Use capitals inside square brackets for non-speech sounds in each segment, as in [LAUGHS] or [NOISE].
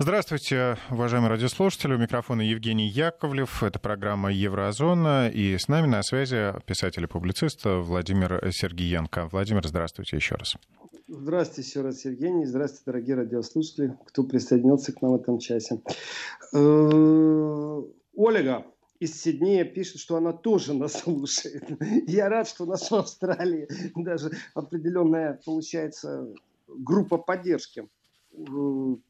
Здравствуйте, уважаемые радиослушатели. У микрофона Евгений Яковлев. Это программа «Еврозона». И с нами на связи писатель и публицист Владимир Сергеенко. Владимир, здравствуйте еще раз. Здравствуйте еще раз, Евгений. Здравствуйте, дорогие радиослушатели, кто присоединился к нам в этом часе. Э, Ольга из Сиднея пишет, что она тоже нас слушает. Я рад, что у нас в Австралии даже определенная, получается, группа поддержки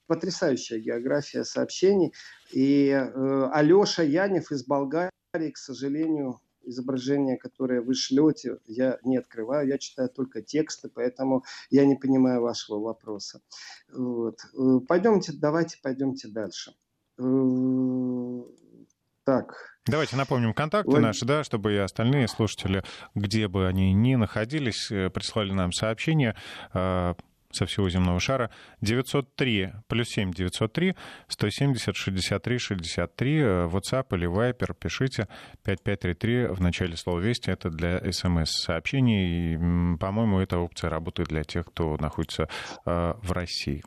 потрясающая география сообщений. И э, Алеша Янев из Болгарии, к сожалению, изображение, которое вы шлете, я не открываю, я читаю только тексты, поэтому я не понимаю вашего вопроса. Вот. Э, пойдемте, давайте пойдемте дальше. Э, так. Давайте напомним контакты Ой. наши, да, чтобы и остальные слушатели, где бы они ни находились, э, прислали нам сообщение со всего земного шара. 903, плюс 7 903, 170 63 63, WhatsApp или Viper, пишите 5533 в начале слова «Вести». Это для смс-сообщений. По-моему, эта опция работает для тех, кто находится э, в России.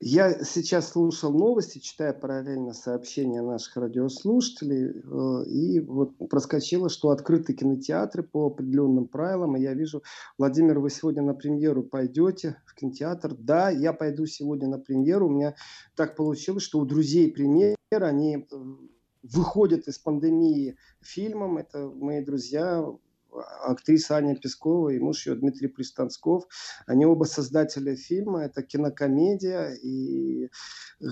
Я сейчас слушал новости, читая параллельно сообщения наших радиослушателей, э, и вот проскочило, что открыты кинотеатры по определенным правилам, и я вижу, Владимир, вы сегодня на премьеру пойдете в кинотеатр? Да, я пойду сегодня на премьеру, у меня так получилось, что у друзей премьер, они э, выходят из пандемии фильмом, это мои друзья, актриса Аня Пескова и муж ее Дмитрий Пристансков. Они оба создатели фильма. Это кинокомедия и э,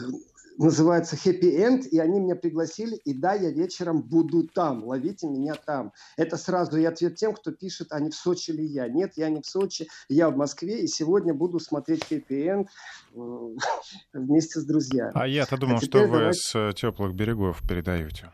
называется «Happy End», и они меня пригласили, и да, я вечером буду там, ловите меня там. Это сразу и ответ тем, кто пишет, а не в Сочи ли я. Нет, я не в Сочи, я в Москве, и сегодня буду смотреть «Happy End» э, [LAUGHS] вместе с друзьями. А я-то думал, а что вы давайте... с э, теплых берегов передаете.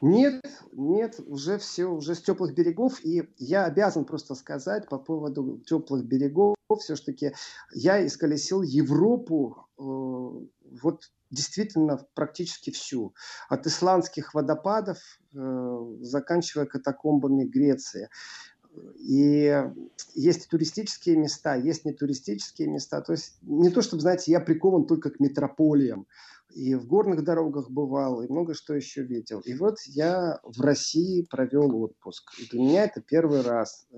Нет, нет, уже все, уже с теплых берегов. И я обязан просто сказать по поводу теплых берегов. Все-таки я исколесил Европу э, вот действительно практически всю. От исландских водопадов, э, заканчивая катакомбами Греции. И есть туристические места, есть нетуристические места. То есть не то, чтобы, знаете, я прикован только к метрополиям и в горных дорогах бывал, и много что еще видел. И вот я в России провел отпуск. И для меня это первый раз. Э,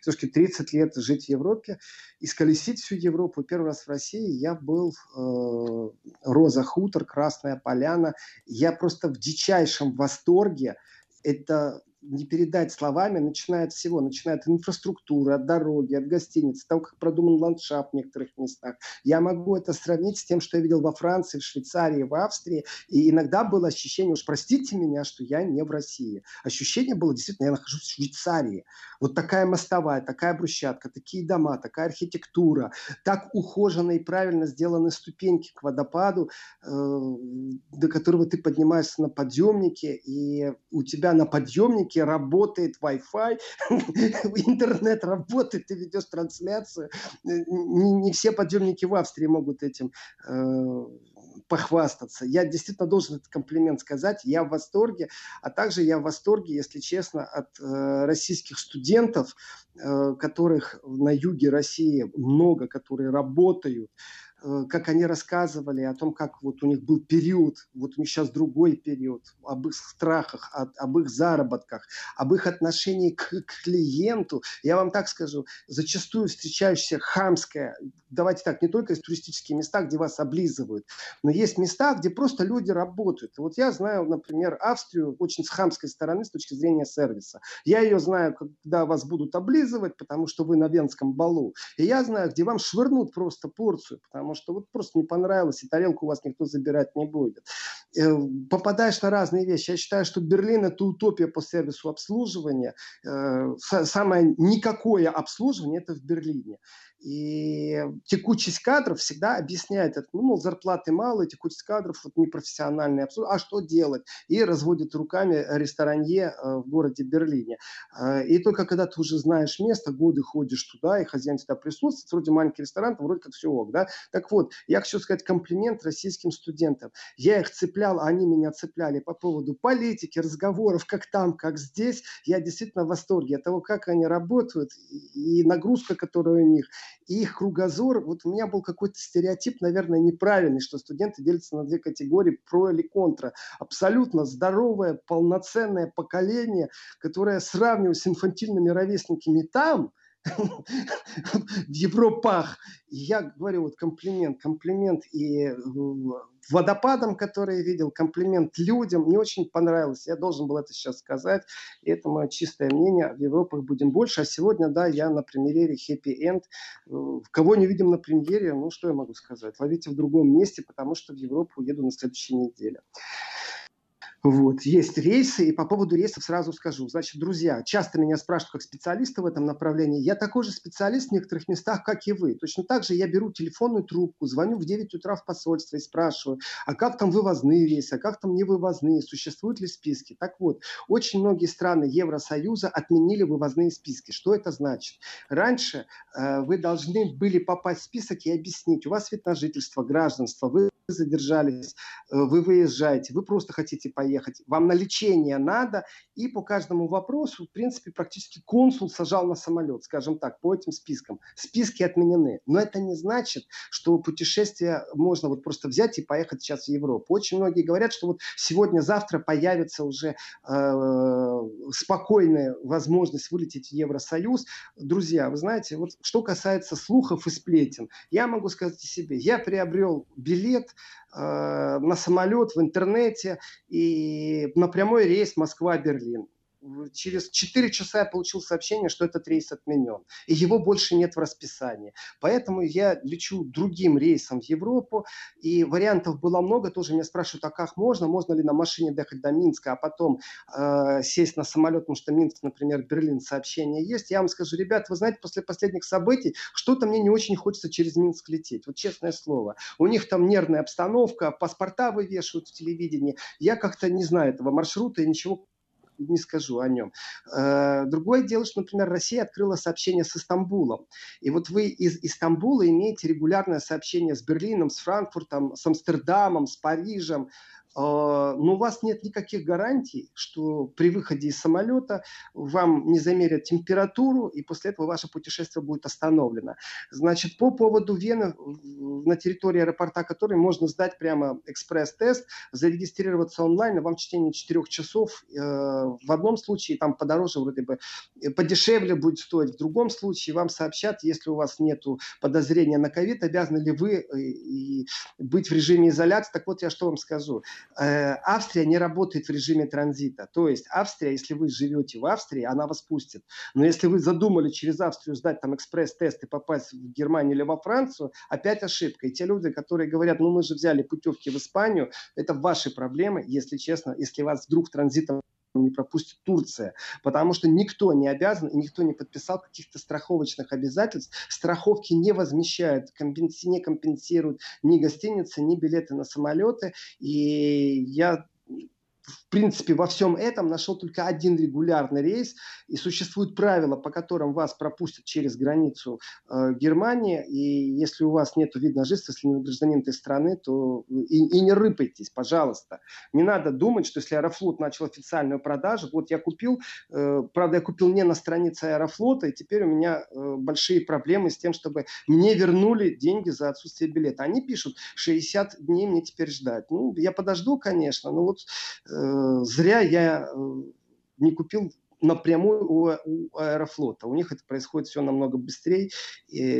Все-таки 30 лет жить в Европе, исколесить всю Европу. Первый раз в России я был э, Роза Хутор, Красная Поляна. Я просто в дичайшем восторге. Это не передать словами, начинает всего, начинает от инфраструктуры, от дороги, от гостиниц, того, как продуман ландшафт в некоторых местах. Я могу это сравнить с тем, что я видел во Франции, в Швейцарии, в Австрии, и иногда было ощущение, уж простите меня, что я не в России. Ощущение было действительно, я нахожусь в Швейцарии. Вот такая мостовая, такая брусчатка, такие дома, такая архитектура, так ухоженно и правильно сделаны ступеньки к водопаду, э, до которого ты поднимаешься на подъемнике, и у тебя на подъемнике ноутбуке работает Wi-Fi, [LAUGHS] интернет работает, ты ведешь трансляцию. Не, не все подъемники в Австрии могут этим э, похвастаться. Я действительно должен этот комплимент сказать. Я в восторге, а также я в восторге, если честно, от э, российских студентов, э, которых на юге России много, которые работают, Э, как они рассказывали о том, как вот у них был период, вот у них сейчас другой период, об их страхах, об, об их заработках, об их отношении к, к клиенту. Я вам так скажу, зачастую встречающаяся хамская, давайте так, не только из туристических места, где вас облизывают, но есть места, где просто люди работают. вот я знаю, например, Австрию очень с хамской стороны с точки зрения сервиса. Я ее знаю, когда вас будут облизывать, потому что вы на Венском балу. И я знаю, где вам швырнут просто порцию, потому потому что вот просто не понравилось, и тарелку у вас никто забирать не будет. Э, попадаешь на разные вещи. Я считаю, что Берлин – это утопия по сервису обслуживания. Э, самое никакое обслуживание – это в Берлине. И текучесть кадров всегда объясняет это. Ну, мол, зарплаты мало, текучесть кадров, вот непрофессиональные. А что делать? И разводит руками ресторанье э, в городе Берлине. Э, и только когда ты уже знаешь место, годы ходишь туда, и хозяин всегда присутствует, вроде маленький ресторан, вроде как все ок, да? Так вот, я хочу сказать комплимент российским студентам. Я их цеплял, они меня цепляли по поводу политики, разговоров, как там, как здесь. Я действительно в восторге от того, как они работают, и нагрузка, которая у них, и их кругозор. Вот у меня был какой-то стереотип, наверное, неправильный, что студенты делятся на две категории, про или контра. Абсолютно здоровое, полноценное поколение, которое сравниваю с инфантильными ровесниками там [LAUGHS] – в Европах. я говорю, вот комплимент, комплимент и водопадом, который я видел, комплимент людям. Мне очень понравилось. Я должен был это сейчас сказать. И это мое чистое мнение. В Европах будем больше. А сегодня, да, я на премьере Happy End. Кого не видим на премьере, ну, что я могу сказать? Ловите в другом месте, потому что в Европу еду на следующей неделе. Вот. Есть рейсы, и по поводу рейсов сразу скажу. Значит, друзья, часто меня спрашивают как специалиста в этом направлении. Я такой же специалист в некоторых местах, как и вы. Точно так же я беру телефонную трубку, звоню в 9 утра в посольство и спрашиваю, а как там вывозные рейсы, а как там невывозные, существуют ли списки? Так вот, очень многие страны Евросоюза отменили вывозные списки. Что это значит? Раньше э, вы должны были попасть в список и объяснить, у вас вид на жительство, гражданство, вы задержались, э, вы выезжаете, вы просто хотите поехать, вам на лечение надо, и по каждому вопросу, в принципе, практически консул сажал на самолет, скажем так, по этим спискам. Списки отменены. Но это не значит, что путешествие можно вот просто взять и поехать сейчас в Европу. Очень многие говорят, что вот сегодня-завтра появится уже э, спокойная возможность вылететь в Евросоюз. Друзья, вы знаете, вот что касается слухов и сплетен, я могу сказать о себе. Я приобрел билет на самолет в интернете и на прямой рейс Москва-Берлин через 4 часа я получил сообщение, что этот рейс отменен. И его больше нет в расписании. Поэтому я лечу другим рейсом в Европу. И вариантов было много. Тоже меня спрашивают, а как можно? Можно ли на машине доехать до Минска, а потом э, сесть на самолет, потому что Минск, например, Берлин сообщение есть. Я вам скажу, ребят, вы знаете, после последних событий что-то мне не очень хочется через Минск лететь. Вот честное слово. У них там нервная обстановка, паспорта вывешивают в телевидении. Я как-то не знаю этого маршрута и ничего не скажу о нем. Э, другое дело, что, например, Россия открыла сообщение с Истамбулом. И вот вы из Истамбула имеете регулярное сообщение с Берлином, с Франкфуртом, с Амстердамом, с Парижем, но у вас нет никаких гарантий, что при выходе из самолета вам не замерят температуру, и после этого ваше путешествие будет остановлено. Значит, по поводу Вены на территории аэропорта, который можно сдать прямо экспресс-тест, зарегистрироваться онлайн, вам в течение 4 часов э, в одном случае там подороже вроде бы, э, подешевле будет стоить, в другом случае вам сообщат, если у вас нет подозрения на ковид, обязаны ли вы э, и быть в режиме изоляции. Так вот, я что вам скажу. Э, Австрия не работает в режиме транзита. То есть Австрия, если вы живете в Австрии, она вас пустит. Но если вы задумали через Австрию сдать там экспресс-тест и попасть в Германию или во Францию, опять ошибка. И те люди, которые говорят, ну мы же взяли путевки в Испанию, это ваши проблемы, если честно, если вас вдруг транзитом не пропустит Турция, потому что никто не обязан и никто не подписал каких-то страховочных обязательств. Страховки не возмещают, компенси, не компенсируют ни гостиницы, ни билеты на самолеты. И я в принципе, во всем этом нашел только один регулярный рейс, и существуют правила, по которым вас пропустят через границу э, Германии, и если у вас нет вида жительства, если не гражданин этой страны, то и, и не рыпайтесь, пожалуйста. Не надо думать, что если Аэрофлот начал официальную продажу, вот я купил, э, правда, я купил не на странице Аэрофлота, и теперь у меня э, большие проблемы с тем, чтобы мне вернули деньги за отсутствие билета. Они пишут, 60 дней мне теперь ждать. Ну, я подожду, конечно, но вот Э, зря я э, не купил напрямую у, у Аэрофлота. У них это происходит все намного быстрее,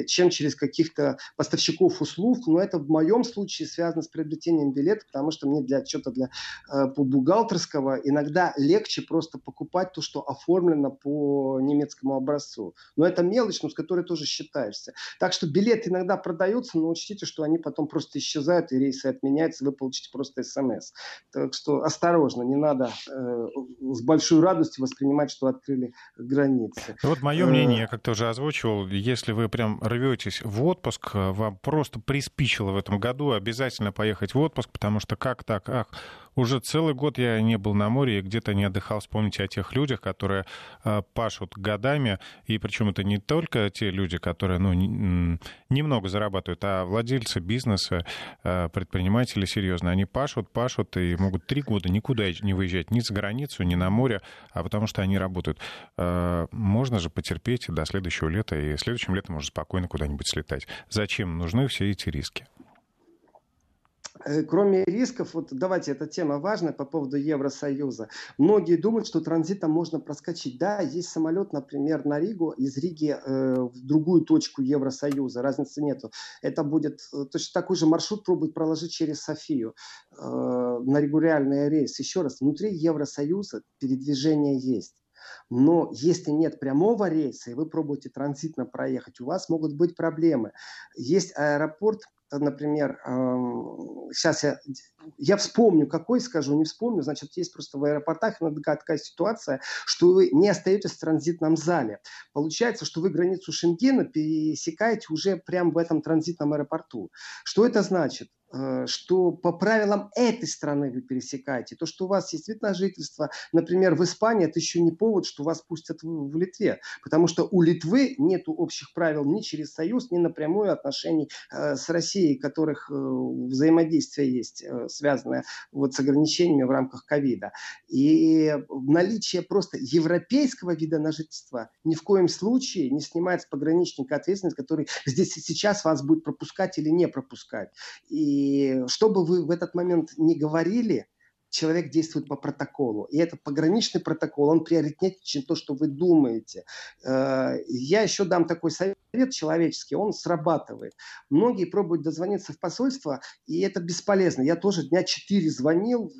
чем через каких-то поставщиков услуг. Но это в моем случае связано с приобретением билета, потому что мне для отчета для, э, по бухгалтерского иногда легче просто покупать то, что оформлено по немецкому образцу. Но это мелочь, но с которой тоже считаешься. Так что билеты иногда продаются, но учтите, что они потом просто исчезают, и рейсы отменяются, вы получите просто смс. Так что осторожно, не надо э, с большой радостью воспринимать понимать, что открыли границы. Вот мое э, мнение, я как-то уже озвучивал, если вы прям рветесь в отпуск, вам просто приспичило в этом году обязательно поехать в отпуск, потому что как так, ах, Уже целый год я не был на море и где-то не отдыхал. Вспомните о тех людях, которые э, пашут годами. И причем это не только те люди, которые ну, немного зарабатывают, а владельцы бизнеса, э, предприниматели серьезно. Они пашут, пашут и могут три года никуда не выезжать ни за границу, ни на море, а потому что они работают. Э, можно же потерпеть до следующего лета, и следующим летом можно спокойно куда-нибудь слетать. Зачем нужны все эти риски? Э, кроме рисков, вот давайте, эта тема важная по поводу Евросоюза. Многие думают, что транзитом можно проскочить. Да, есть самолет, например, на Ригу, из Риги э, в другую точку Евросоюза, разницы нету. Это будет э, точно такой же маршрут пробует проложить через Софию э, на регулярный рейс. Еще раз, внутри Евросоюза передвижение есть. Но если нет прямого рейса, и вы пробуете транзитно проехать, у вас могут быть проблемы. Есть аэропорт например, сейчас я, я вспомню, какой скажу, не вспомню, значит, есть просто в аэропортах иногда такая ситуация, что вы не остаетесь в транзитном зале. Получается, что вы границу Шенгена пересекаете уже прямо в этом транзитном аэропорту. Что это значит? Э, что по правилам этой страны вы пересекаете. То, что у вас есть вид на жительство, например, в Испании, это еще не повод, что вас пустят в, в Литве. Потому что у Литвы нет общих правил ни через Союз, ни напрямую отношений э, с Россией, которых э, взаимодействие есть, э, связанное вот с ограничениями в рамках ковида. И наличие просто европейского вида на жительство ни в коем случае не снимает с пограничника ответственность, который здесь и сейчас вас будет пропускать или не пропускать. И и что бы вы в этот момент не говорили, человек действует по протоколу. И этот пограничный протокол, он приоритетнее, чем то, что вы думаете. Э, я еще дам такой совет человеческий, он срабатывает. Многие пробуют дозвониться в посольство, и это бесполезно. Я тоже дня четыре звонил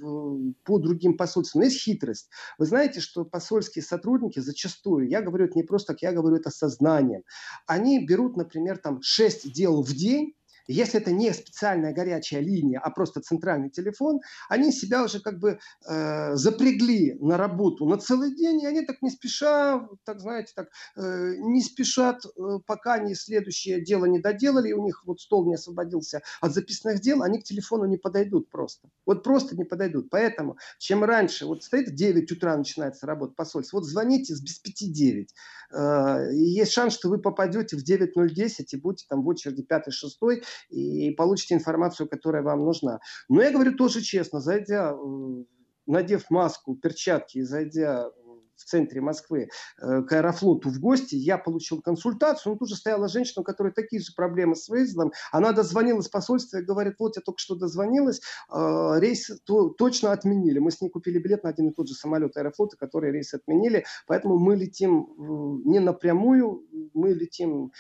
по другим посольствам. Но есть хитрость. Вы знаете, что посольские сотрудники зачастую, я говорю это не просто так, я говорю это сознанием, они берут, например, там 6 дел в день, если это не специальная горячая линия, а просто центральный телефон, они себя уже как бы э, запрягли на работу на целый день, и они так не спеша, так знаете, так э, не спешат, э, пока они следующее дело не доделали, и у них вот стол не освободился от записанных дел, они к телефону не подойдут просто. Вот просто не подойдут. Поэтому, чем раньше, вот стоит в 9 утра начинается работа посольства, вот звоните с без 5 9. Э, есть шанс, что вы попадете в 9.010 и будете там в очереди 5-6, и получите информацию, которая вам нужна. Но я говорю тоже честно, зайдя, э, надев маску, перчатки и зайдя в центре Москвы э, к Аэрофлоту в гости, я получил консультацию, ну, тут же стояла женщина, у которой такие же проблемы с выездом, она дозвонилась в посольство и говорит, вот я только что дозвонилась, э, рейс то, точно отменили, мы с ней купили билет на один и тот же самолет Аэрофлота, который рейс отменили, поэтому мы летим не напрямую, мы летим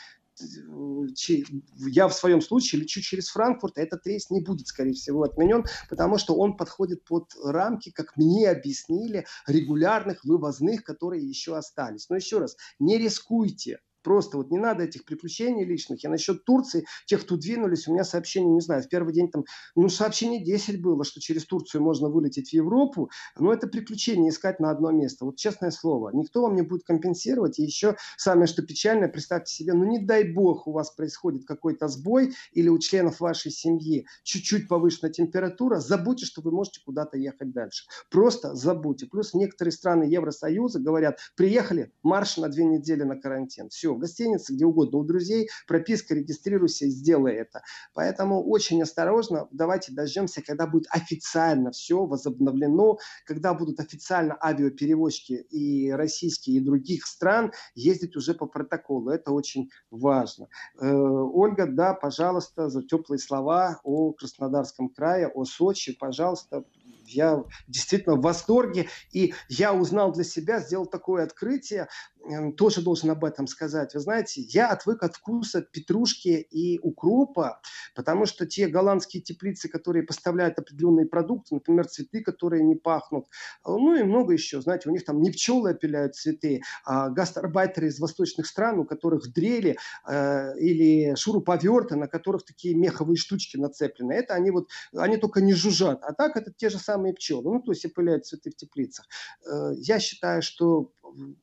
я в своем случае лечу через Франкфурт, а этот рейс не будет, скорее всего, отменен, потому что он подходит под рамки, как мне объяснили, регулярных вывозных, которые еще остались. Но еще раз, не рискуйте. Просто вот не надо этих приключений личных. Я насчет Турции, тех, кто двинулись, у меня сообщение, не знаю, в первый день там, ну, сообщение 10 было, что через Турцию можно вылететь в Европу. Но это приключение искать на одно место. Вот честное слово, никто вам не будет компенсировать. И еще самое, что печальное, представьте себе, ну, не дай бог у вас происходит какой-то сбой или у членов вашей семьи чуть-чуть повышенная температура, забудьте, что вы можете куда-то ехать дальше. Просто забудьте. Плюс некоторые страны Евросоюза говорят, приехали, марш на две недели на карантин. Все, в гостинице, где угодно, у друзей, прописка, регистрируйся и сделай это. Поэтому очень осторожно, давайте дождемся, когда будет официально все возобновлено, когда будут официально авиаперевозчики и российские, и других стран ездить уже по протоколу. Это очень важно. Э, Ольга, да, пожалуйста, за теплые слова о Краснодарском крае, о Сочи, пожалуйста, я действительно в восторге. И я узнал для себя, сделал такое открытие. Эм, тоже должен об этом сказать. Вы знаете, я отвык от вкуса петрушки и укропа, потому что те голландские теплицы, которые поставляют определенные продукты, например, цветы, которые не пахнут, э, ну и много еще, знаете, у них там не пчелы опиляют цветы, а гастарбайтеры из восточных стран, у которых дрели э, или шуруповерты, на которых такие меховые штучки нацеплены. Это они вот, они только не жужжат. А так это те же самые пчелы, ну то есть опыляют цветы в теплицах. Э, я считаю, что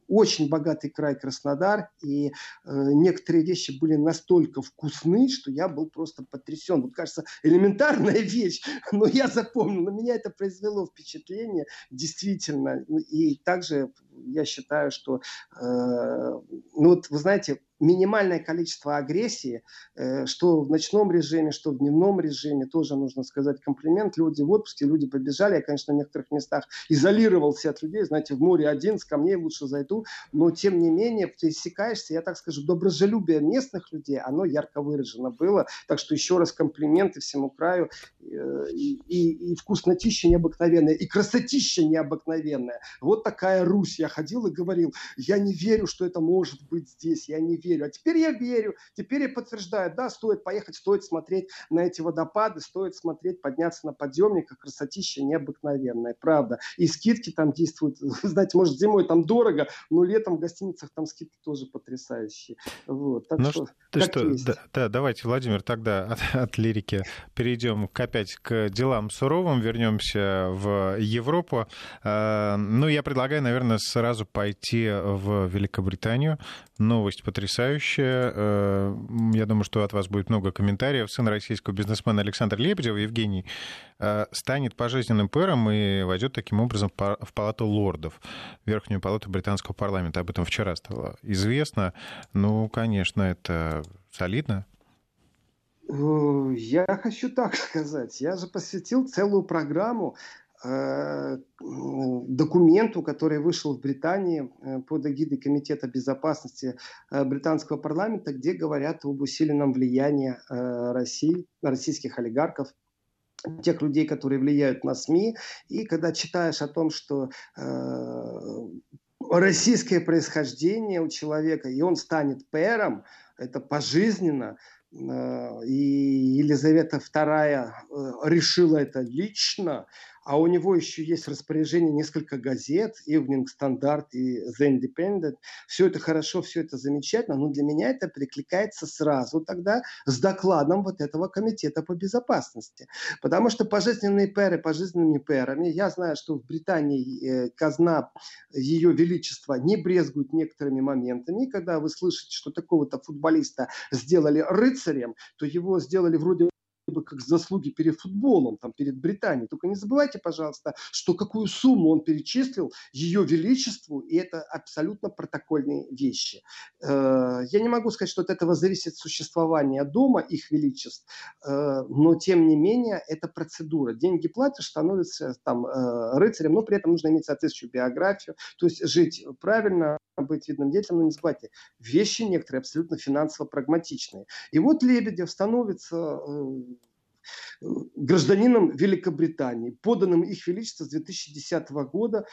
очень богатый край Краснодар, и э, некоторые вещи были настолько вкусны, что я был просто потрясен. Вот, кажется, элементарная [LAUGHS] вещь, но я запомнил, на меня это произвело впечатление, действительно. И также я считаю, что, э, ну вот, вы знаете, минимальное количество агрессии, э, что в ночном режиме, что в дневном режиме, тоже нужно сказать комплимент. Люди в отпуске, люди побежали. Я, конечно, в некоторых местах изолировался от людей. Знаете, в море один, с камней лучше зайду. Но, тем не менее, ты иссякаешься. Я так скажу, доброжелюбие местных людей, оно ярко выражено было. Так что еще раз комплименты всему краю. Э, и, и, и вкуснотища необыкновенная, и красотища необыкновенная. Вот такая Русь. Я ходил и говорил, я не верю, что это может быть здесь. Я не верю. А теперь я верю, теперь я подтверждаю, да, стоит поехать, стоит смотреть на эти водопады, стоит смотреть, подняться на подъемник, а красотища необыкновенная, правда. И скидки там действуют, [LAUGHS] знаете, может, зимой там дорого, но летом в гостиницах там скидки тоже потрясающие. Вот, так ну, что, ты что да, да, давайте, Владимир, тогда [LAUGHS] от, от лирики перейдем к, опять к делам суровым, вернемся в Европу. А, ну, я предлагаю, наверное, сразу пойти в Великобританию. Новость потрясающая. Э, я думаю, что от вас будет много комментариев. Сын российского бизнесмена Александр Лебедев, Евгений, э, станет пожизненным пэром и войдет таким образом в палату лордов, верхнюю палату британского парламента. Об этом вчера стало известно. Ну, конечно, это солидно. Э, я хочу так [LAUGHS] сказать. Я же посвятил целую программу документу, который вышел в Британии э, под эгидой Комитета безопасности э, британского парламента, где говорят об усиленном влиянии России, российских олигархов тех людей, которые влияют на СМИ. И когда читаешь о том, что российское происхождение у человека, и он станет пэром, это пожизненно, и Елизавета II решила это лично, а у него еще есть распоряжение несколько газет, Evening Standard и The Independent. Все это хорошо, все это замечательно, но для меня это прикликается сразу тогда с докладом вот этого комитета по безопасности. Потому что пожизненные пэры пожизненными пэрами, я знаю, что в Британии э, казна Ее Величества не брезгует некоторыми моментами. Когда вы слышите, что такого-то футболиста сделали рыцарем, то его сделали вроде бы как заслуги перед футболом, там, перед Британией. Только не забывайте, пожалуйста, что какую сумму он перечислил ее величеству, и это абсолютно протокольные вещи. Э, я не могу сказать, что от этого зависит существование дома их величеств, э, но тем не менее это процедура. Деньги платишь, становишься там э, рыцарем, но при этом нужно иметь соответствующую биографию, то есть жить правильно, быть видным деятелем, но не забывайте, вещи некоторые абсолютно финансово-прагматичные. И вот Лебедев становится гражданином Великобритании, поданным их величество с 2010 года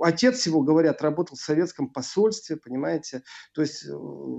отец его, говорят, работал в советском посольстве, понимаете, то есть э,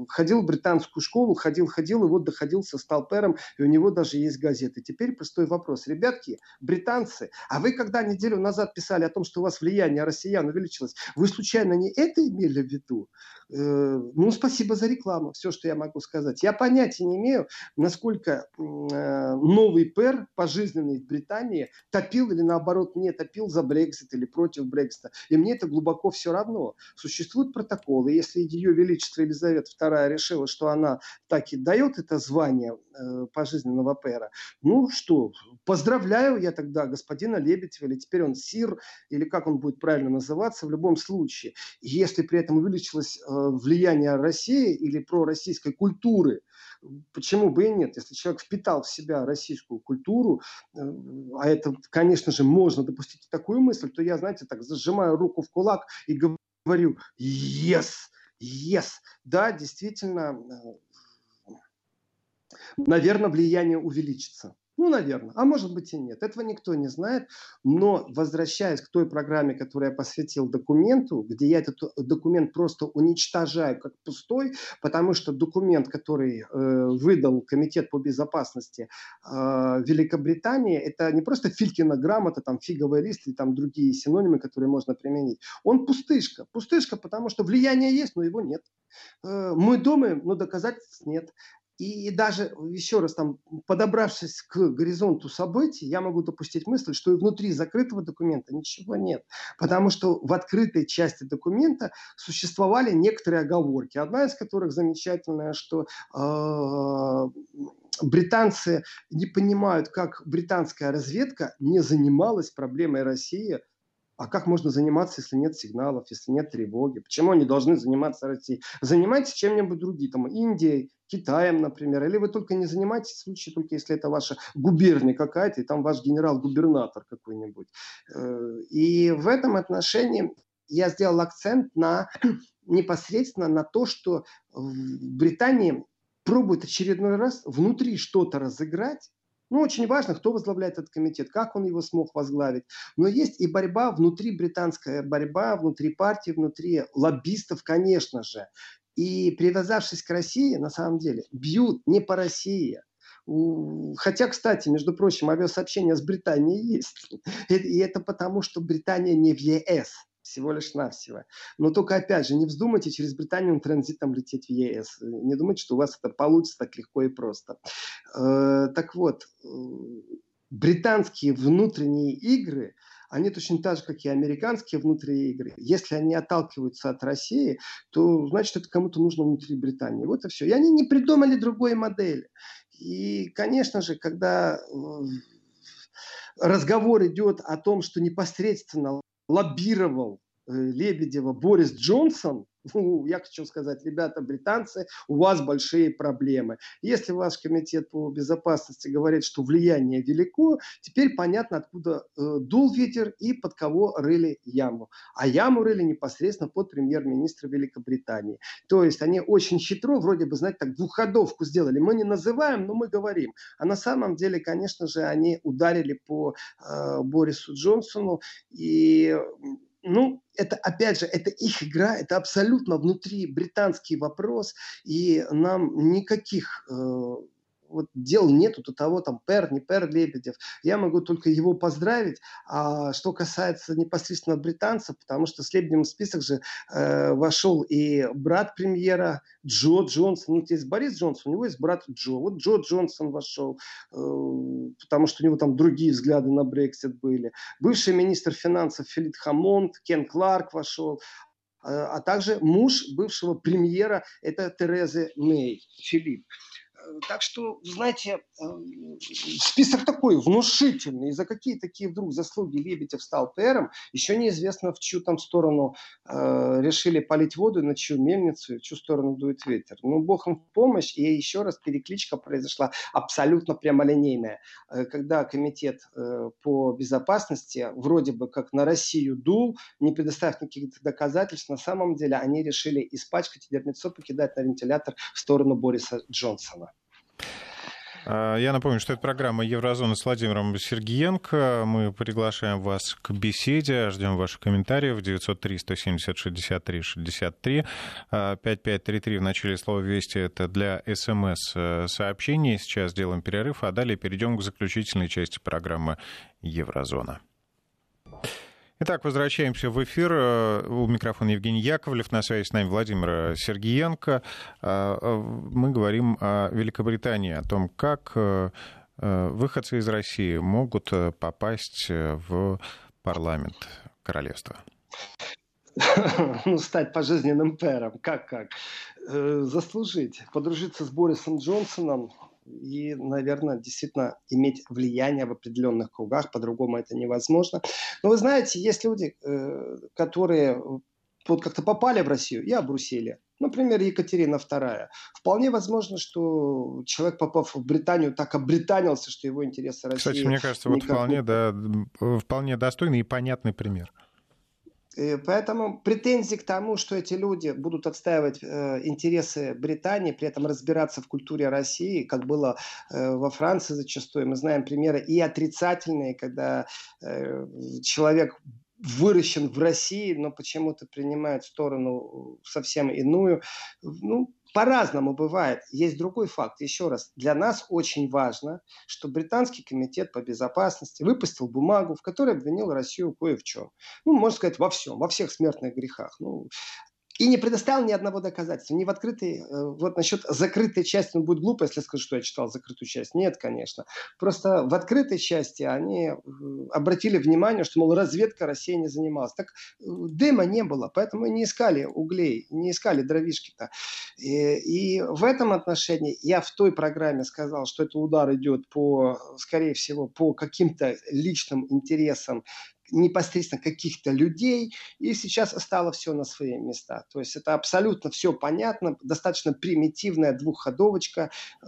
ходил в британскую школу, ходил, ходил, и вот доходился, стал пэром, и у него даже есть газеты. Теперь простой вопрос. Ребятки, британцы, а вы когда неделю назад писали о том, что у вас влияние россиян увеличилось, вы случайно не это имели в виду? Э, ну, спасибо за рекламу, все, что я могу сказать. Я понятия не имею, насколько э, новый пэр, пожизненный в Британии, топил или наоборот не топил за Брексит или против Брексита. И мне это глубоко все равно. Существуют протоколы. Если Ее Величество Елизавета II решила, что она так и дает это звание э, пожизненного пэра, ну что, поздравляю я тогда господина Лебедева, или теперь он СИР, или как он будет правильно называться, в любом случае. Если при этом увеличилось э, влияние России или пророссийской культуры, почему бы и нет? Если человек впитал в себя российскую культуру, э, а это, конечно же, можно допустить такую мысль, то я, знаете, так зажимаю руку в кулак и говорю «Yes! Yes!» Да, действительно, э, наверное, влияние увеличится. Ну, наверное. А может быть и нет. Этого никто не знает. Но возвращаясь к той программе, которую я посвятил документу, где я этот документ просто уничтожаю как пустой, потому что документ, который э, выдал Комитет по безопасности э, Великобритании, это не просто Филькина грамота, там фиговый лист или там другие синонимы, которые можно применить. Он пустышка. Пустышка, потому что влияние есть, но его нет. Э, мы думаем, но доказательств нет. И даже, еще раз, там, подобравшись к горизонту событий, я могу допустить мысль, что и внутри закрытого документа ничего нет. Потому что в открытой части документа существовали некоторые оговорки. Одна из которых замечательная, что э, британцы не понимают, как британская разведка не занималась проблемой России а как можно заниматься, если нет сигналов, если нет тревоги? Почему они должны заниматься Россией? Занимайтесь чем-нибудь другим, там, Индией, Китаем, например. Или вы только не занимаетесь в случае, только если это ваша губерния какая-то, и там ваш генерал-губернатор какой-нибудь. Э, и в этом отношении я сделал акцент на [CLEARS THROAT] непосредственно на то, что в Британии пробует очередной раз внутри что-то разыграть, ну, очень важно, кто возглавляет этот комитет, как он его смог возглавить. Но есть и борьба внутри, британская борьба, внутри партии, внутри лоббистов, конечно же. И привязавшись к России, на самом деле, бьют не по России, Хотя, кстати, между прочим, авиасообщение с Британией есть. [LAUGHS] И это потому, что Британия не в ЕС всего лишь навсего. Но только, опять же, не вздумайте через Британию транзитом лететь в ЕС. Не думайте, что у вас это получится так легко и просто. Э, так вот, э, британские внутренние игры, они точно так же, как и американские внутренние игры. Если они отталкиваются от России, то значит это кому-то нужно внутри Британии. Вот и все. И они не придумали другой модели. И, конечно же, когда э, разговор идет о том, что непосредственно лоббировал э, Лебедева Борис Джонсон, ну, я хочу сказать, ребята, британцы, у вас большие проблемы. Если ваш комитет по безопасности говорит, что влияние велико, теперь понятно, откуда э, дул ветер и под кого рыли яму. А яму рыли непосредственно под премьер-министра Великобритании. То есть они очень хитро, вроде бы, знаете, так двухходовку сделали. Мы не называем, но мы говорим. А на самом деле, конечно же, они ударили по э, Борису Джонсону и ну, это, опять же, это их игра, это абсолютно внутри британский вопрос, и нам никаких э, вот дел нету до того, там, Пер, не Пер Лебедев. Я могу только его поздравить. А что касается непосредственно британцев, потому что в Лебедевым список же э, вошел и брат премьера Джо Джонсон. Ну, есть Борис Джонсон, у него есть брат Джо. Вот Джо Джонсон вошел, э, потому что у него там другие взгляды на Брексит были. Бывший министр финансов Филипп Хамонд, Кен Кларк вошел э, а также муж бывшего премьера, это Терезы Мэй, Филипп. Так что, знаете, э, список такой внушительный. И за какие такие вдруг заслуги Лебедев стал пэром, еще неизвестно, в чью там сторону э, решили полить воду, на чью мельницу, в чью сторону дует ветер. Ну, бог им в помощь. И еще раз перекличка произошла абсолютно прямолинейная. Э, когда комитет э, по безопасности вроде бы как на Россию дул, не предоставив никаких доказательств, на самом деле они решили испачкать и покидать на вентилятор в сторону Бориса Джонсона. А, я напомню, что это программа «Еврозона» с Владимиром Сергиенко. Мы приглашаем вас к беседе, ждем ваших комментариев. 903-170-63-63. 5533 в начале слова «Вести» — это для СМС-сообщений. Э, Сейчас сделаем перерыв, а далее перейдем к заключительной части программы «Еврозона». Итак, возвращаемся в эфир. Э, у микрофона Евгений Яковлев, на связи с нами Владимир Сергиенко. Э, э, мы говорим о Великобритании, о том, как выходцы из России могут попасть в парламент королевства. [LAUGHS] Ну, стать пожизненным пэром. Как, как? Заслужить. Подружиться с Борисом Джонсоном, и, наверное, действительно иметь влияние в определенных кругах, по-другому это невозможно. Но вы знаете, есть люди, э, которые вот как-то попали в Россию и обрусили. Например, Екатерина II. Вполне возможно, что человек, попав в Британию, так обританился, что его интересы России... Кстати, мне кажется, вот вполне, да, вполне достойный и понятный пример. Э, поэтому претензии к тому, что эти люди будут отстаивать э, интересы Британии, при этом разбираться в культуре России, как было э, во Франции зачастую. Мы знаем примеры и отрицательные, когда э, человек выращен в России, но почему-то принимает сторону совсем иную. Ну, по-разному бывает. Есть другой факт. Еще раз, для нас очень важно, что британский комитет по безопасности выпустил бумагу, в которой обвинил Россию кое в чем. Ну, можно сказать, во всем, во всех смертных грехах. Ну, и не предоставил ни одного доказательства, ни в открытой, э, вот насчет закрытой части, он будет глупо, если скажу, что я читал закрытую часть. Нет, конечно. Просто в открытой части они э, обратили внимание, что, мол, разведка России не занималась. Так э, дыма не было, поэтому не искали углей, не искали дровишки-то. И, и в этом отношении я в той программе сказал, что этот удар идет по, скорее всего, по каким-то личным интересам непосредственно каких-то людей, и сейчас стало все на свои места. То есть это абсолютно все понятно, достаточно примитивная двухходовочка, э,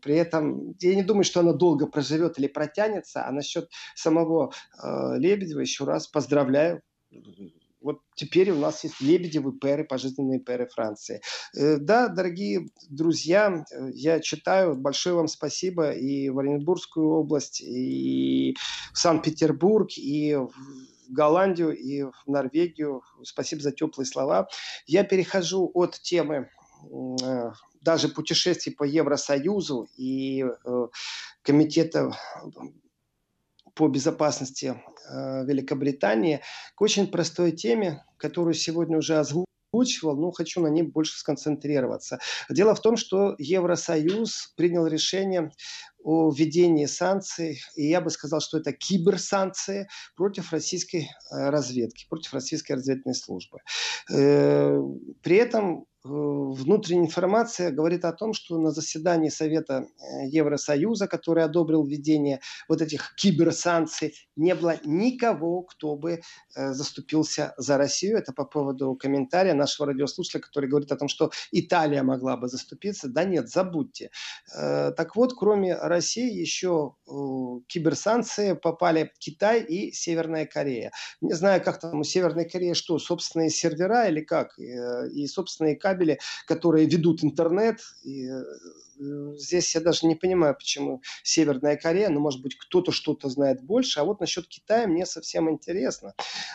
при этом я не думаю, что она долго проживет или протянется, а насчет самого э, Лебедева еще раз поздравляю, вот теперь у нас есть лебедевы пэры, пожизненные пэры Франции. Э, да, дорогие друзья, я читаю. Большое вам спасибо и в Оренбургскую область, и в Санкт-Петербург, и в Голландию, и в Норвегию. Спасибо за теплые слова. Я перехожу от темы э, даже путешествий по Евросоюзу и э, комитета по безопасности э, Великобритании к очень простой теме, которую сегодня уже озвучивал, но хочу на ней больше сконцентрироваться. Дело в том, что Евросоюз принял решение о введении санкций, и я бы сказал, что это киберсанкции против российской э, разведки, против российской разведывательной службы. Э, при этом внутренняя информация говорит о том, что на заседании Совета э, Евросоюза, который одобрил введение вот этих киберсанкций, не было никого, кто бы э, заступился за Россию. Это по поводу комментария нашего радиослушателя, который говорит о том, что Италия могла бы заступиться. Да нет, забудьте. Так вот, кроме России, еще киберсанкции попали Китай и Северная Корея. Не знаю, как там у Северной Кореи что, собственные сервера или как, и собственные кабели кабели, которые ведут интернет. И э, здесь я даже не понимаю, почему Северная Корея, но, может быть, кто-то что-то знает больше. А вот насчет Китая мне совсем интересно,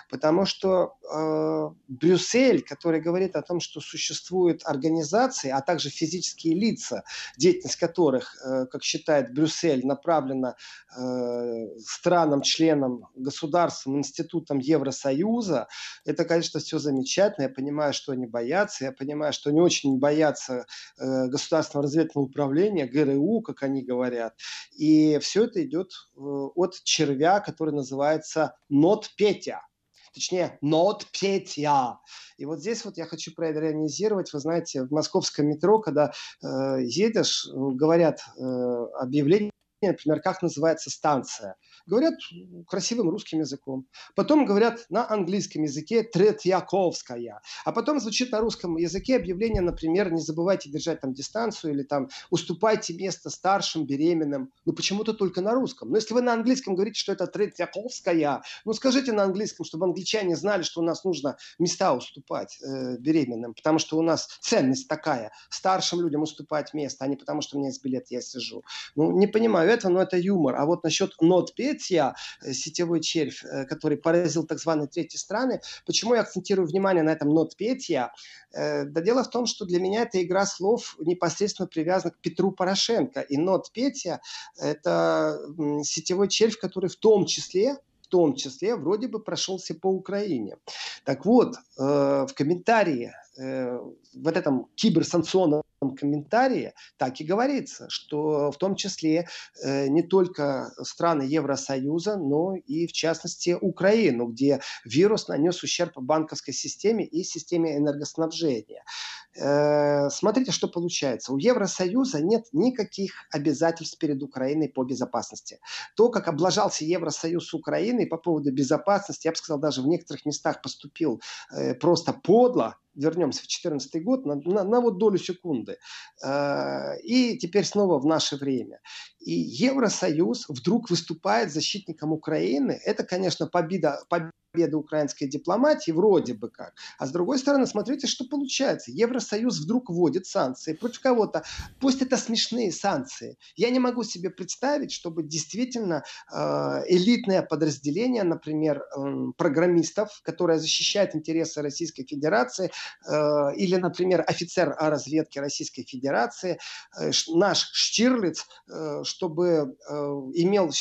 потому что э, Брюссель, который говорит о том, что существуют организации, а также физические лица, деятельность которых, э, как считает Брюссель, направлена э, странам, членам, государствам, институтам Евросоюза, это, конечно, все замечательно. Я понимаю, что они боятся, я понимаю, что они очень боятся э, государственного разведывательного управления, ГРУ, как они говорят. И все это идет э, от червя, который называется Нот точнее, Нот. И вот здесь вот я хочу проиронизировать, вы знаете, в московском метро, когда э, едешь, говорят э, объявление, например, как называется станция – говорят красивым русским языком. Потом говорят на английском языке Третьяковская. А потом звучит на русском языке объявление, например, не забывайте держать там дистанцию или там уступайте место старшим, беременным. Ну почему-то только на русском. Но если вы на английском говорите, что это Третьяковская, ну скажите на английском, чтобы англичане знали, что у нас нужно места уступать э, беременным, потому что у нас ценность такая, старшим людям уступать место, а не потому что у меня есть билет, я сижу. Ну не понимаю но это юмор. А вот насчет петь, Третья, э, сетевой червь, э, который поразил так званые третьи страны. Почему я акцентирую внимание на этом NotPetya? Э, да дело в том, что для меня эта игра слов непосредственно привязана к Петру Порошенко. И NotPetya – это сетевой червь, который в том числе в том числе вроде бы прошелся по Украине. Так вот, в комментарии в этом киберсанкционном комментарии так и говорится, что в том числе э, не только страны Евросоюза, но и в частности Украину, где вирус нанес ущерб банковской системе и системе энергоснабжения. Э, смотрите, что получается. У Евросоюза нет никаких обязательств перед Украиной по безопасности. То, как облажался Евросоюз с Украиной по поводу безопасности, я бы сказал, даже в некоторых местах поступил э, просто подло, вернемся в 2014 год на, на, на вот долю секунды. Э, и теперь снова в наше время. И Евросоюз вдруг выступает защитником Украины. Это, конечно, победа, победа победа украинской дипломатии, вроде бы как. А с другой стороны, смотрите, что получается. Евросоюз вдруг вводит санкции против кого-то. Пусть это смешные санкции. Я не могу себе представить, чтобы действительно э, элитное подразделение, например, э, программистов, которое защищает интересы Российской Федерации, э, или, например, офицер разведки Российской Федерации, э, наш Штирлиц, чтобы имел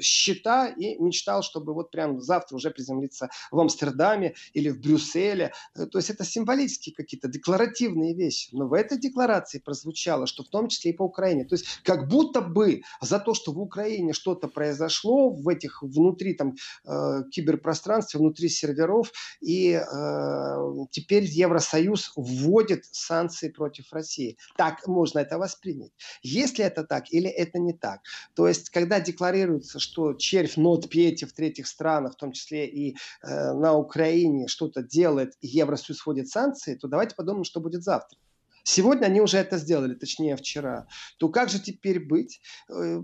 счета и мечтал, чтобы вот прям завтра уже приземлиться в Амстердаме или в Брюсселе. Э, то есть это символические какие-то декларативные вещи. Но в этой декларации прозвучало, что в том числе и по Украине. То есть как будто бы за то, что в Украине что-то произошло в этих внутри там э, киберпространстве, внутри серверов, и э, теперь Евросоюз вводит санкции против России. Так можно это воспринять. Если это так или это не так. То есть, когда декларируется, что червь нот Пети в третьих странах, в том числе и э, на Украине, что-то делает, и Евросоюз вводит санкции, то давайте подумаем, что будет завтра. Сегодня они уже это сделали, точнее вчера. То как же теперь быть? Э,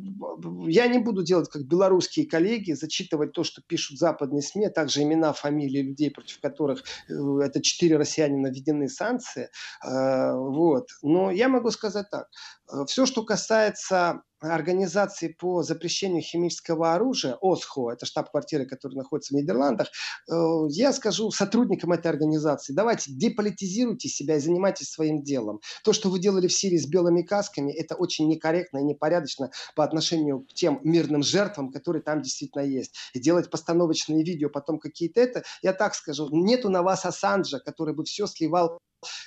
я не буду делать, как белорусские коллеги, зачитывать то, что пишут западные СМИ, а также имена, фамилии людей, против которых э, это четыре россиянина введены санкции. Э, вот. Но я могу сказать так. Все, что касается организации по запрещению химического оружия, ОСХО, это штаб-квартира, которая находится в Нидерландах, э, я скажу сотрудникам этой организации, давайте деполитизируйте себя и занимайтесь своим делом. То, что вы делали в Сирии с белыми касками, это очень некорректно и непорядочно по отношению к тем мирным жертвам, которые там действительно есть. И делать постановочные видео, потом какие-то это, я так скажу, нету на вас Ассанжа, который бы все сливал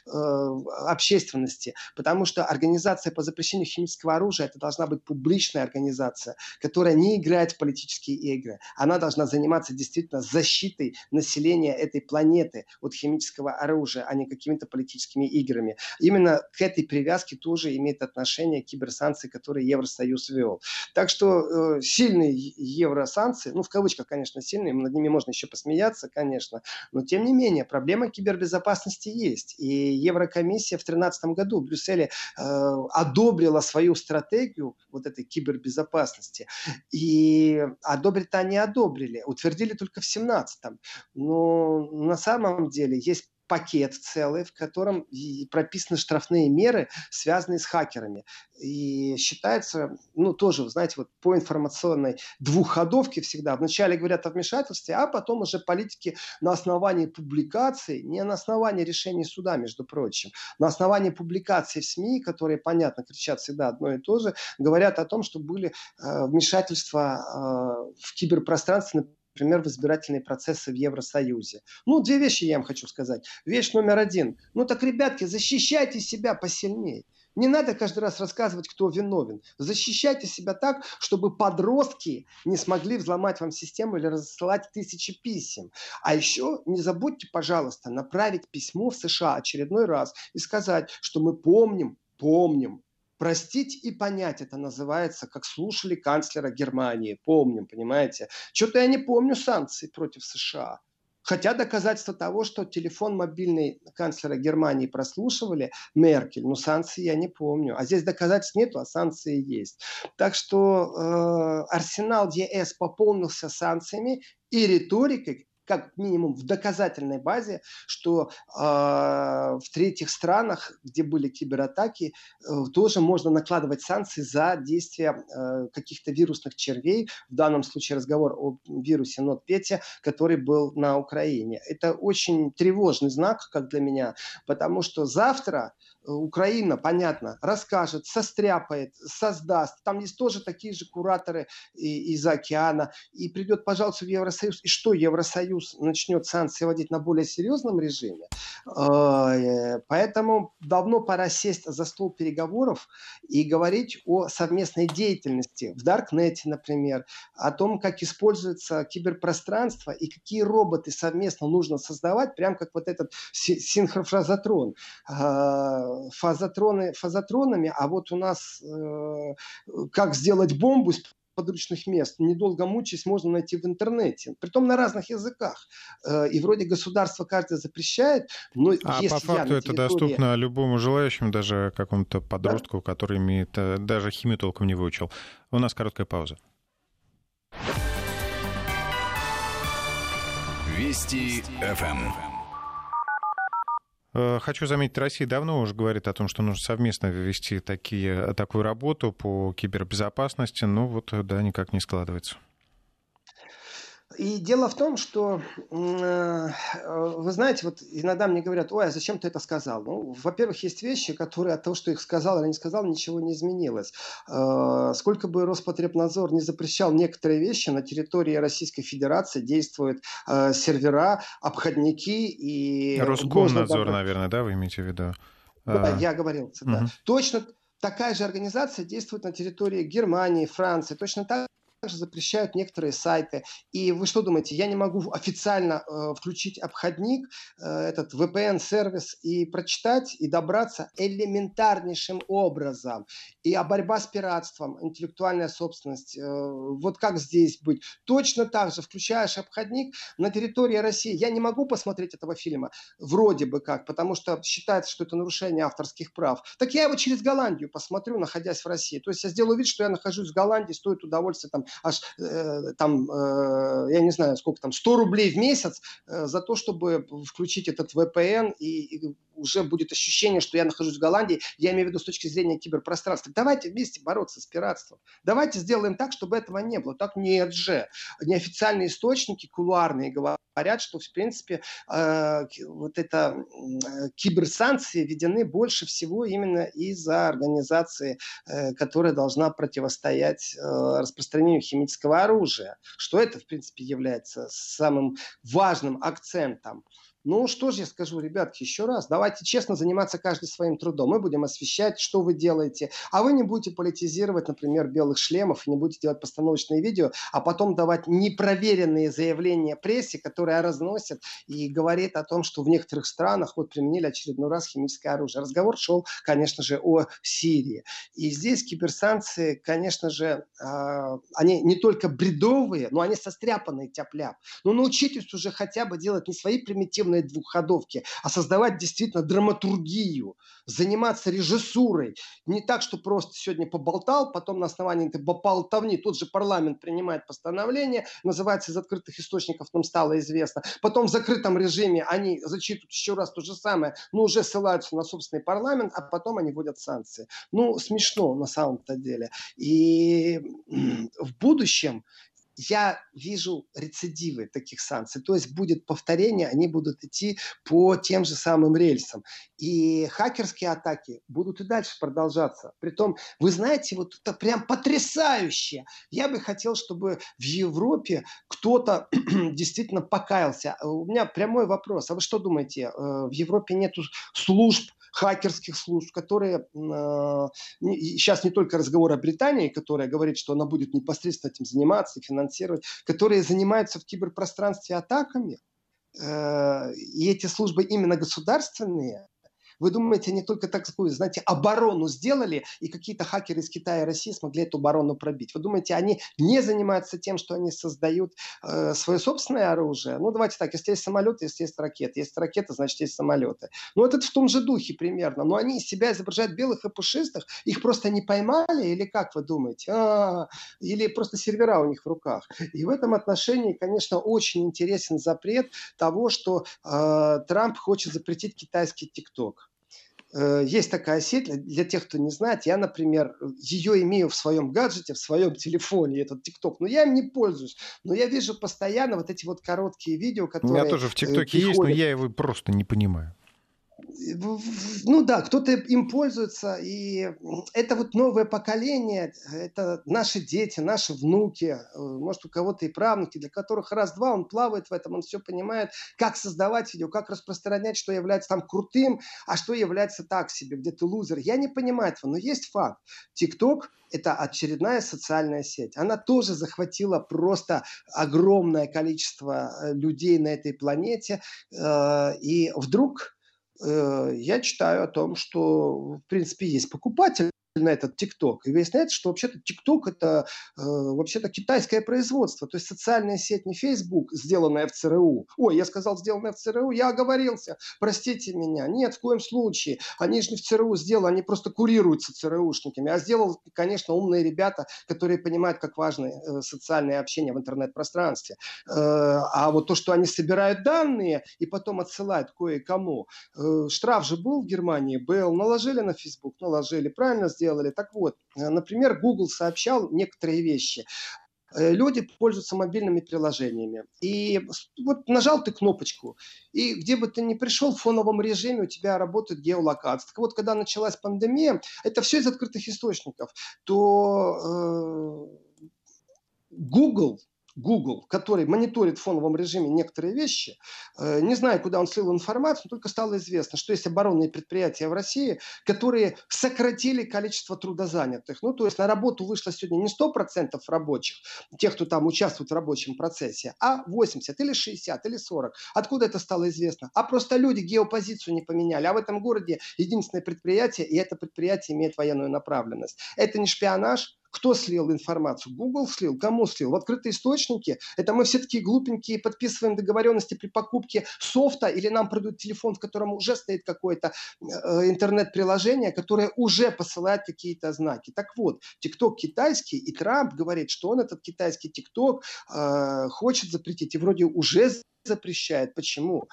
общественности, потому что организация по запрещению химического оружия это должна быть публичная организация, которая не играет в политические игры. Она должна заниматься действительно защитой населения этой планеты от химического оружия, а не какими-то политическими играми. Именно к этой привязке тоже имеет отношение киберсанкции, которые Евросоюз ввел. Так что э, сильные евросанкции, ну в кавычках, конечно, сильные, над ними можно еще посмеяться, конечно, но тем не менее проблема кибербезопасности есть. И Еврокомиссия в 2013 году в Брюсселе э, одобрила свою стратегию вот этой кибербезопасности. И одобрить-то они одобрили, утвердили только в 2017. Но на самом деле есть пакет целый, в котором прописаны штрафные меры, связанные с хакерами. И считается, ну, тоже, знаете, вот по информационной двухходовке всегда. Вначале говорят о вмешательстве, а потом уже политики на основании публикаций, не на основании решений суда, между прочим, на основании публикаций в СМИ, которые, понятно, кричат всегда одно и то же, говорят о том, что были э, вмешательства э, в киберпространстве, например, в избирательные процессы в Евросоюзе. Ну, две вещи я вам хочу сказать. Вещь номер один. Ну так, ребятки, защищайте себя посильнее. Не надо каждый раз рассказывать, кто виновен. Защищайте себя так, чтобы подростки не смогли взломать вам систему или рассылать тысячи писем. А еще не забудьте, пожалуйста, направить письмо в США очередной раз и сказать, что мы помним, помним, Простить и понять это называется, как слушали канцлера Германии. Помним, понимаете? Что-то я не помню санкций против США. Хотя доказательство того, что телефон мобильный канцлера Германии прослушивали, Меркель, но санкции я не помню. А здесь доказательств нету, а санкции есть. Так что э, арсенал ЕС пополнился санкциями и риторикой, как минимум в доказательной базе, что э, в третьих странах, где были кибератаки, э, тоже можно накладывать санкции за действия э, каких-то вирусных червей. В данном случае разговор о вирусе NotPetya, который был на Украине. Это очень тревожный знак, как для меня, потому что завтра Украина, понятно, расскажет, состряпает, создаст. Там есть тоже такие же кураторы из океана. И придет, пожалуйста, в Евросоюз. И что, Евросоюз начнет санкции вводить на более серьезном режиме? Э, поэтому давно пора сесть за стол переговоров и говорить о совместной деятельности в Даркнете, например, о том, как используется киберпространство и какие роботы совместно нужно создавать, прям как вот этот синхрофразотрон э, фазотроны фазотронами, а вот у нас э, как сделать бомбу из подручных мест, недолго мучаясь, можно найти в интернете. Притом на разных языках. Э, и вроде государство каждое запрещает, но а если по факту это доступно любому желающему, даже какому-то подростку, да? который имеет, э, даже химию толком не выучил. У нас короткая пауза. Вести ФМ. Э, хочу заметить, Россия давно уже говорит о том, что нужно совместно вести такие, такую работу по кибербезопасности, но вот, да, никак не складывается. И дело в том, что, э, вы знаете, вот иногда мне говорят, ой, а зачем ты это сказал? Ну, во-первых, есть вещи, которые от того, что их сказал или не сказал, ничего не изменилось. Э, сколько бы Роспотребнадзор не запрещал некоторые вещи, на территории Российской Федерации действуют э, сервера, обходники и... Роскомнадзор, наверное, да, вы имеете в виду? Да, я говорил, да. Угу. Точно такая же организация действует на территории Германии, Франции. Точно так также запрещают некоторые сайты. И вы что думаете, я не могу официально э, включить обходник, э, этот VPN-сервис и прочитать, и добраться элементарнейшим образом. И а борьба с пиратством, интеллектуальная собственность, э, вот как здесь быть? Точно так же включаешь обходник на территории России. Я не могу посмотреть этого фильма, вроде бы как, потому что считается, что это нарушение авторских прав. Так я его через Голландию посмотрю, находясь в России. То есть я сделаю вид, что я нахожусь в Голландии, стоит удовольствие там аж э, там, э, я не знаю, сколько там, 100 рублей в месяц э, за то, чтобы включить этот VPN и, и уже будет ощущение, что я нахожусь в Голландии, я имею в виду с точки зрения киберпространства. Давайте вместе бороться с пиратством. Давайте сделаем так, чтобы этого не было. Так нет же. Неофициальные источники, кулуарные, говорят, что, в принципе, э, вот это э, киберсанкции введены больше всего именно из-за организации, э, которая должна противостоять э, распространению химического оружия. Что это, в принципе, является самым важным акцентом. Ну, что же я скажу, ребятки, еще раз, давайте честно заниматься каждый своим трудом. Мы будем освещать, что вы делаете, а вы не будете политизировать, например, белых шлемов, не будете делать постановочные видео, а потом давать непроверенные заявления прессе, которая разносит и говорит о том, что в некоторых странах вот применили очередной раз химическое оружие. Разговор шел, конечно же, о Сирии. И здесь киберсанкции, конечно же, э, они не только бредовые, но они состряпанные тяп-ляп. Но научитесь уже хотя бы делать не свои примитивные полной двухходовки, а создавать действительно драматургию, заниматься режиссурой. Не так, что просто сегодня поболтал, потом на основании этой болтовни тот же парламент принимает постановление, называется из открытых источников, нам стало известно. Потом в закрытом режиме они зачитывают еще раз то же самое, но уже ссылаются на собственный парламент, а потом они вводят санкции. Ну, смешно на самом-то деле. И в будущем я вижу рецидивы таких санкций. То есть будет повторение, они будут идти по тем же самым рельсам. И хакерские атаки будут и дальше продолжаться. Притом, вы знаете, вот это прям потрясающе. Я бы хотел, чтобы в Европе кто-то [CLEARS THROAT] действительно покаялся. У меня прямой вопрос. А вы что думаете, э, в Европе нет служб, хакерских служб, которые э, сейчас не только разговор о Британии, которая говорит, что она будет непосредственно этим заниматься, финансировать, которые занимаются в киберпространстве атаками, э, и эти службы именно государственные, вы думаете, они только такую, знаете, оборону сделали, и какие-то хакеры из Китая и России смогли эту оборону пробить? Вы думаете, они не занимаются тем, что они создают э, свое собственное оружие? Ну, давайте так, если есть самолеты, если есть ракеты. Если ракеты, значит, есть самолеты. Ну, это в том же духе примерно. Но они из себя изображают белых и пушистых, их просто не поймали, или как вы думаете? А-а-а. Или просто сервера у них в руках. И в этом отношении, конечно, очень интересен запрет того, что э, Трамп хочет запретить китайский ТикТок. Э, есть такая сеть, для тех, кто не знает, я, например, ее имею в своем гаджете, в своем телефоне, этот ТикТок, но я им не пользуюсь. Но я вижу постоянно вот эти вот короткие видео, которые... У меня тоже в ТикТоке есть, но я его просто не понимаю ну да, кто-то им пользуется, и это вот новое поколение, это наши дети, наши внуки, э, может у кого-то и правнуки, для которых раз-два он плавает в этом, он все понимает, как создавать видео, как распространять, что является там крутым, а что является так себе, где ты лузер. Я не понимаю этого, но есть факт. ТикТок – это очередная социальная сеть. Она тоже захватила просто огромное количество э, людей на этой планете, э, и вдруг я читаю о том, что, в принципе, есть покупатель на этот ТикТок. И выясняется, что вообще-то ТикТок это э, вообще-то китайское производство. То есть социальная сеть не Facebook, сделанная в ЦРУ. Ой, я сказал, сделанная в ЦРУ, я оговорился. Простите меня. Нет, в коем случае. Они же не в ЦРУ сделали, они просто курируются ЦРУшниками. А сделал, конечно, умные ребята, которые понимают, как важно э, социальное общение в интернет-пространстве. Э, а вот то, что они собирают данные и потом отсылают кое-кому. Э, штраф же был в Германии? Был. Наложили на Facebook? Наложили. Правильно сделали. Так вот, э, например, Google сообщал некоторые вещи. Э, люди пользуются мобильными приложениями. И вот нажал ты кнопочку, и где бы ты ни пришел, в фоновом режиме у тебя работает геолокация. Так вот, когда началась пандемия, это все из открытых источников, то э, Google Google, который мониторит в фоновом режиме некоторые вещи, э, не знаю, куда он слил информацию, но только стало известно, что есть оборонные предприятия в России, которые сократили количество трудозанятых. Ну, то есть на работу вышло сегодня не 100% рабочих, тех, кто там участвует в рабочем процессе, а 80 или 60 или 40. Откуда это стало известно? А просто люди геопозицию не поменяли. А в этом городе единственное предприятие, и это предприятие имеет военную направленность. Это не шпионаж, кто слил информацию? Google слил? Кому слил? В открытые источники? Это мы все такие глупенькие подписываем договоренности при покупке софта или нам продают телефон, в котором уже стоит какое-то э, интернет-приложение, которое уже посылает какие-то знаки. Так вот, ТикТок китайский, и Трамп говорит, что он этот китайский ТикТок э, хочет запретить, и вроде уже запрещает. Почему?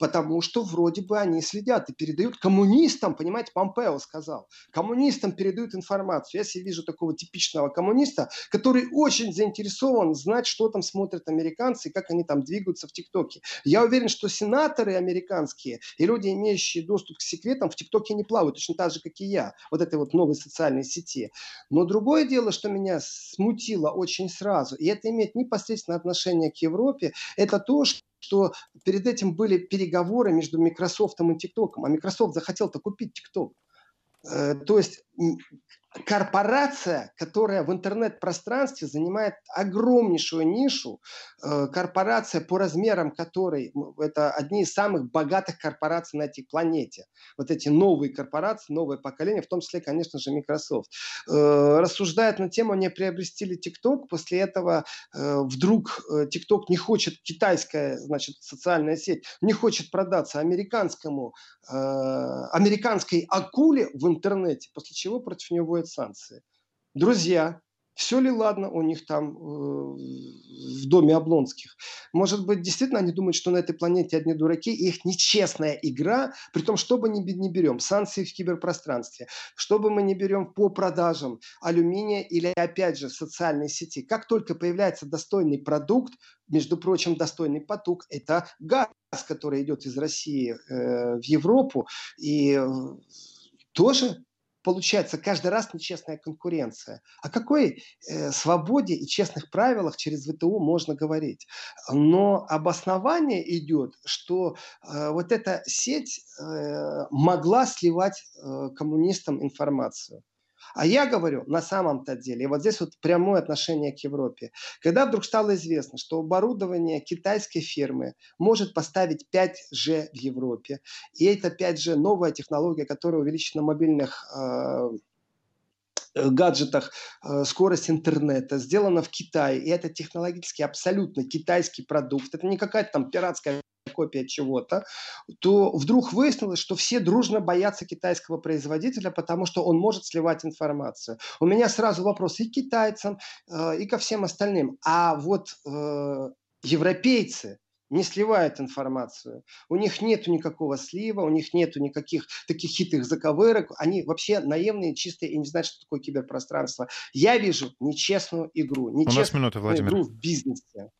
Потому что вроде бы они следят и передают коммунистам, понимаете, Помпео сказал, коммунистам передают информацию. Я себе вижу такого типичного коммуниста, который очень заинтересован знать, что там смотрят американцы и как они там двигаются в ТикТоке. Я уверен, что сенаторы американские и люди, имеющие доступ к секретам, в ТикТоке не плавают, точно так же, как и я, вот этой вот новой социальной сети. Но другое дело, что меня смутило очень сразу, и это имеет непосредственное отношение к Европе, это то, что что перед этим были переговоры между Microsoft и TikTok, а Microsoft захотел-то купить TikTok. Э, то есть корпорация, которая в интернет-пространстве занимает огромнейшую нишу, э, корпорация по размерам которой это одни из самых богатых корпораций на этой планете. Вот эти новые корпорации, новое поколение, в том числе, конечно же, Microsoft. Э, рассуждает на тему, не приобрести TikTok, после этого э, вдруг TikTok не хочет, китайская, значит, социальная сеть, не хочет продаться американскому, американской акуле в интернете, после чего против него вводят санкции. Друзья, все ли ладно у них там э, в доме Облонских? Может быть, действительно они думают, что на этой планете одни дураки, и их нечестная игра, при том, что бы ни, не берем, санкции в киберпространстве, что бы мы не берем по продажам алюминия или, опять же, социальной сети. Как только появляется достойный продукт, между прочим, достойный поток, это газ, который идет из России э, в Европу, и э, тоже получается каждый раз нечестная конкуренция. О какой э, свободе и честных правилах через ВТО можно говорить? Но обоснование идет, что э, вот эта сеть э, могла сливать э, коммунистам информацию. А я говорю, на самом-то деле, и вот здесь вот прямое отношение к Европе. Когда вдруг стало известно, что оборудование китайской фирмы может поставить 5G в Европе, и это 5G новая технология, которая увеличит на мобильных э, гаджетах э, скорость интернета, сделана в Китае, и это технологически абсолютно китайский продукт. Это не какая-то там пиратская копия чего-то, то вдруг выяснилось, что все дружно боятся китайского производителя, потому что он может сливать информацию. У меня сразу вопрос и к китайцам, э, и ко всем остальным. А вот э, европейцы, не сливают информацию. У них нет никакого слива, у них нет никаких таких хитрых заковырок. Они вообще наивные, чистые и не знают, что такое киберпространство. Я вижу нечестную игру. Нечестную у нас минута, Владимир. игру в бизнесе.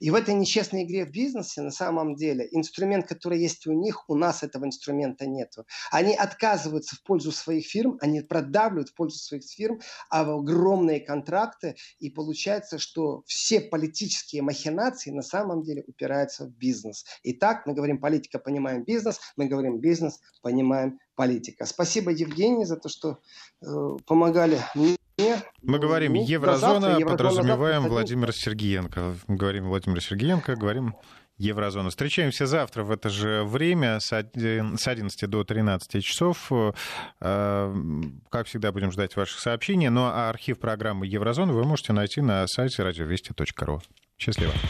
И в этой нечестной игре в бизнесе на самом деле инструмент, который есть у них, у нас этого инструмента нету. Они отказываются в пользу своих фирм, они продавливают в пользу своих фирм а в огромные контракты, и получается, что все политические махинации на самом деле упираются в бизнес. Итак, мы говорим политика, понимаем бизнес, мы говорим бизнес, понимаем политика. Спасибо, Евгений, за то, что э, помогали мне мы говорим ну, еврозона, завтра, подразумеваем завтра, Владимира Сергеенко. Говорим Владимир Сергеенко, говорим еврозона. Встречаемся завтра в это же время с 11 до 13 часов. Э, как всегда, будем ждать ваших сообщений. Ну а архив программы Еврозона вы можете найти на сайте радиовести.ру. Счастливо.